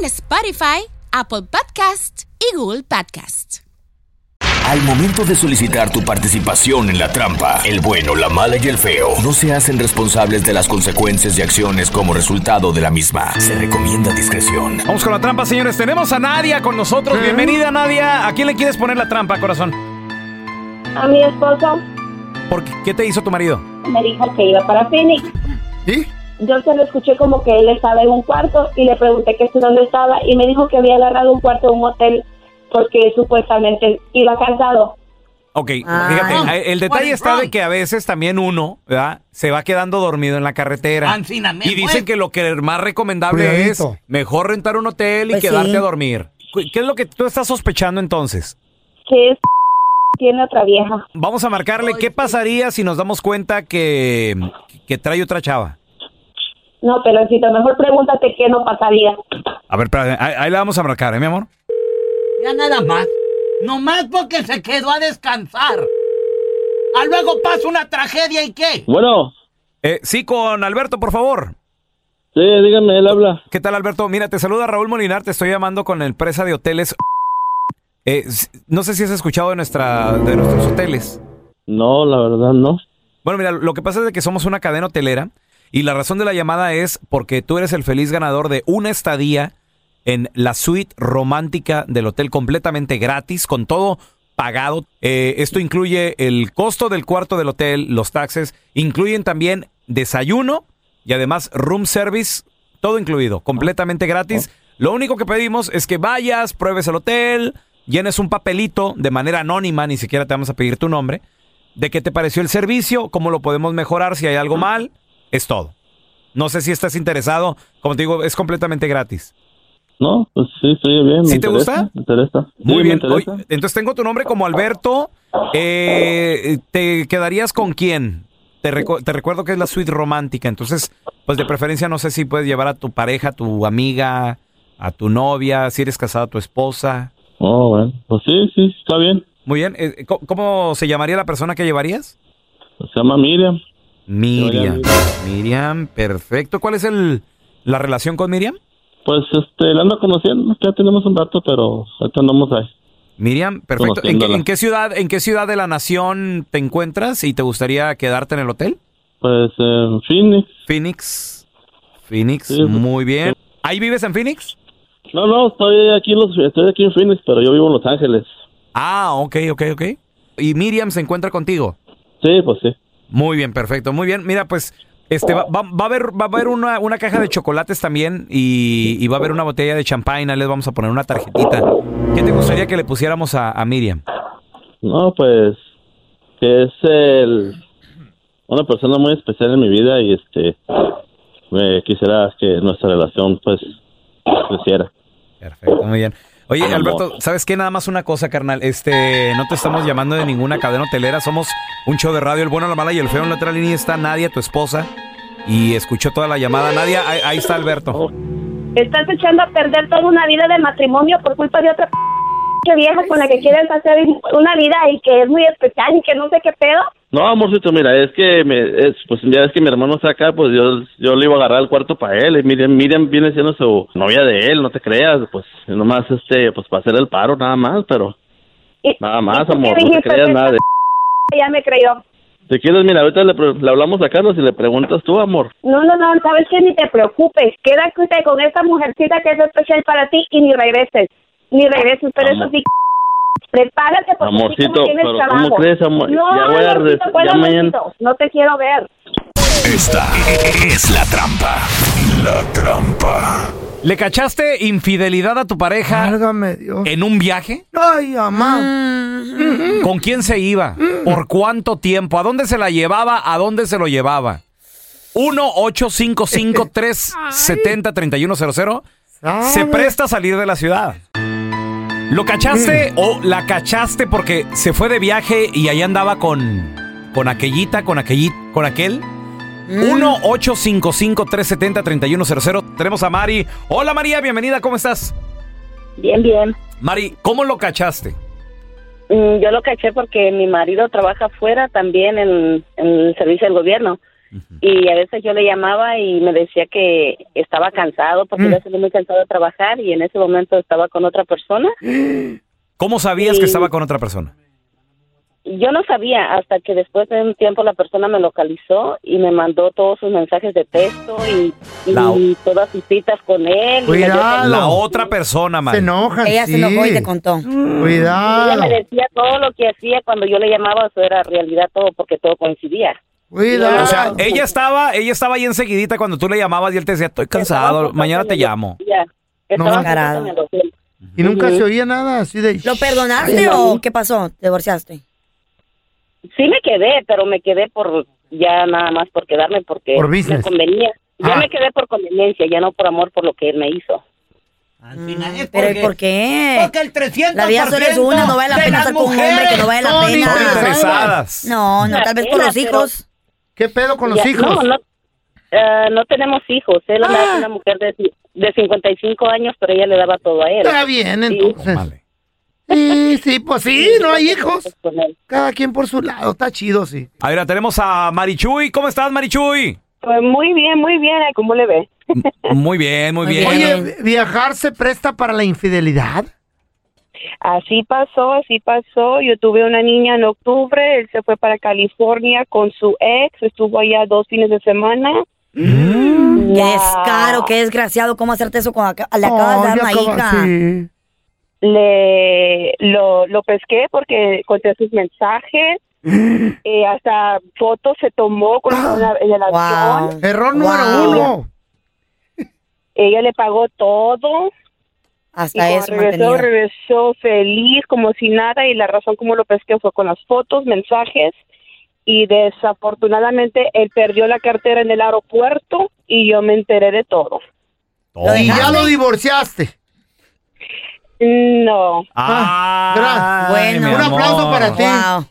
en Spotify, Apple Podcast y Google Podcast. Al momento de solicitar tu participación en la trampa, el bueno, la mala y el feo no se hacen responsables de las consecuencias y acciones como resultado de la misma. Se recomienda discreción. Vamos con la trampa, señores. Tenemos a Nadia con nosotros. Bienvenida, Nadia. ¿A quién le quieres poner la trampa, corazón? A mi esposo ¿Por qué, ¿Qué te hizo tu marido? me dijo que iba para Phoenix. ¿Y? Yo se lo escuché como que él estaba en un cuarto y le pregunté que dónde estaba y me dijo que había agarrado un cuarto en un hotel porque supuestamente iba cansado. Ok, Ah. fíjate, el detalle está de que a veces también uno, ¿verdad? Se va quedando dormido en la carretera. Ancina, me Y dicen fue. que lo que más recomendable Cuidadito. es mejor rentar un hotel y Pues quedarte sí. a dormir. ¿Qué es lo que tú estás sospechando entonces? Que es tiene otra vieja. Vamos a marcarle, ¿qué pasaría si nos damos cuenta que, que trae otra chava? No, pero si mejor pregúntate qué no pasaría. A ver, espérate, ahí, ahí le vamos a marcar, ¿eh, mi amor? Ya nada más. Nomás porque se quedó a descansar. A luego pasa una tragedia y qué. Bueno. Eh, sí, con Alberto, por favor. Sí, dígame, él habla. ¿Qué tal, Alberto? Mira, te saluda Raúl Molinar, te estoy llamando con la empresa de hoteles. Eh, no sé si has escuchado de, nuestra, de nuestros hoteles. No, la verdad no. Bueno, mira, lo que pasa es de que somos una cadena hotelera y la razón de la llamada es porque tú eres el feliz ganador de una estadía en la suite romántica del hotel completamente gratis, con todo pagado. Eh, esto incluye el costo del cuarto del hotel, los taxes, incluyen también desayuno y además room service, todo incluido, completamente gratis. Lo único que pedimos es que vayas, pruebes el hotel, llenes un papelito de manera anónima, ni siquiera te vamos a pedir tu nombre, de qué te pareció el servicio, cómo lo podemos mejorar, si hay algo mal, es todo. No sé si estás interesado, como te digo, es completamente gratis. No, pues sí, estoy bien. me ¿Sí te interesa, gusta? Me interesa. Muy bien. interesa. Oye, entonces tengo tu nombre como Alberto. Eh, ¿Te quedarías con quién? Te, recu- te recuerdo que es la suite romántica, entonces, pues de preferencia no sé si puedes llevar a tu pareja, a tu amiga, a tu novia, si eres casada, a tu esposa. Oh, bueno. Pues sí, sí, está bien. Muy bien. Eh, ¿cómo- ¿Cómo se llamaría la persona que llevarías? Se llama Miriam. Miriam. Miriam, perfecto. ¿Cuál es el, la relación con Miriam? Pues este, la ando conociendo. Ya tenemos un rato, pero ahorita andamos ahí. Miriam, perfecto. ¿En qué, Conociéndola. en qué ciudad, en qué ciudad de la nación te encuentras y te gustaría quedarte en el hotel? Pues en Phoenix. Phoenix. Phoenix, Sí, muy bien. ¿Ahí vives en Phoenix? No, no, estoy aquí, en los, estoy aquí en Phoenix, pero yo vivo en Los Ángeles. Ah, ok, ok, ok. ¿Y Miriam se encuentra contigo? Sí, pues sí. Muy bien, perfecto. Muy bien. Mira, pues este va, va- va a haber va a haber una, una caja de chocolates también y, y va a haber una botella de champagne. Ahí Les vamos a poner una tarjetita. ¿Qué te gustaría que le pusiéramos a, a Miriam? No, pues que es el, una persona muy especial en mi vida y este me quisiera que nuestra relación pues creciera. Perfecto, muy bien. Oye. Alberto, ¿sabes qué? Nada más una cosa, carnal. Este, no te estamos llamando de ninguna cadena hotelera. Somos un show de radio, el bueno, la mala y el feo. En la otra línea está Nadia, tu esposa. Y escuchó toda la llamada. Nadia, ahí, ahí está Alberto. Estás echando a perder toda una vida de matrimonio por culpa de otra p- vieja con la que quieres hacer una vida y que es muy especial y que no sé qué pedo. No, amorcito, mira, es que me, es, pues ya es que mi hermano está acá, pues yo, yo le iba a agarrar el cuarto para él. Y Miriam, Miriam viene siendo su novia de él, no te creas, pues nomás este, pues para hacer el paro nada más, pero nada más, ¿y tú qué amor, no te creas nada de. Ya me creyó. Si quieres, mira, ahorita le, le hablamos a Carlos y le preguntas tú, amor. No, no, no, sabes que ni te preocupes. Quédate con esta mujercita que es especial para ti y ni regreses. Ni regreses, pero eso sí. Prepárate porque sí Amorcito, tienes pero trabajo. ¿cómo crees, amor? No, Ya voy a amorcito, re- ¿cuál ya mañana-? No te quiero ver. Esta es la trampa. La trampa. ¿Le cachaste infidelidad a tu pareja Válgame Dios. en un viaje? Ay, mamá. ¿Con quién se iba? ¿Por cuánto tiempo? ¿A dónde se la llevaba? ¿A dónde se lo llevaba? 1-855-370-3100 se presta a salir de la ciudad. ¿Lo cachaste o la cachaste porque se fue de viaje y ahí andaba con, con aquellita, con aquellit, con aquel? 1-855-370-3100. Tenemos a Mari. Hola María, bienvenida, ¿cómo estás? Bien, bien. Mari, ¿cómo lo cachaste? Mm, Yo lo caché porque mi marido trabaja afuera también en, en el servicio del gobierno. Y a veces yo le llamaba y me decía que estaba cansado porque Mm. a veces muy cansado de trabajar y en ese momento estaba con otra persona. ¿Cómo sabías que estaba con otra persona? Yo no sabía hasta que después de un tiempo la persona me localizó y me mandó todos sus mensajes de texto y, y La- todas sus citas con él. y me dio- Cuidado. La otra persona, Se Mari. enojan. Ella sí. se enojó y te contó. Ella Cuidado. me decía todo lo que hacía cuando yo le llamaba, eso era realidad todo porque todo coincidía. Cuidado. O sea, ella estaba, ella estaba ahí enseguidita cuando tú le llamabas y él te decía, estoy cansado, Estaba mañana te llamo. Ya, hotel. y nunca se oía nada así de. ¿Lo perdonaste o qué pasó? ¿Te divorciaste? Sí me quedé, pero me quedé por ya nada más por quedarme porque Por me business. convenía. Yo Ah. me quedé por conveniencia, ya no por amor por lo que él me hizo. Al final es ¿Pero porque, por qué? porque el 300% La vida solo es una, no vale la pena estar con un hombre que no vale la pena. Interesadas. No, no, tal vez por los Pero- hijos. ¿Qué pedo con los Ya- hijos? No, no, eh, no tenemos hijos. Él Ah. es una mujer de, de 55 años, pero ella le daba todo a él. Está bien, Sí. entonces. Vale. Sí, sí, pues sí, no hay hijos. Cada quien por su lado, está chido, sí. A ver, tenemos a Marichuy. ¿Cómo estás, Marichuy? Pues muy bien, muy bien. ¿Cómo le ve? Muy bien, muy bien. Oye, ¿viajar se presta para la infidelidad? Así pasó, así pasó. Yo tuve una niña en octubre. Él se fue para California con su ex. Estuvo allá dos fines de semana. Qué Ya. descaro, qué desgraciado. ¿Cómo hacerte eso con aca- le acabas de dar una hija? sí. Le lo, lo pesqué porque conté sus mensajes. Eh, hasta fotos se tomó con una, en el avión. Wow. Error número Wow. uno. Ella le pagó todo. Y Hasta cuando eso, regresó, regresó feliz, como si nada, y la razón como lo pesqué fue con las fotos, mensajes, y desafortunadamente él perdió la cartera en el aeropuerto y yo me enteré de todo. Lo Y ya lo divorciaste. No, Ah, gracias. Bueno. Un aplauso amor. para ti. Wow.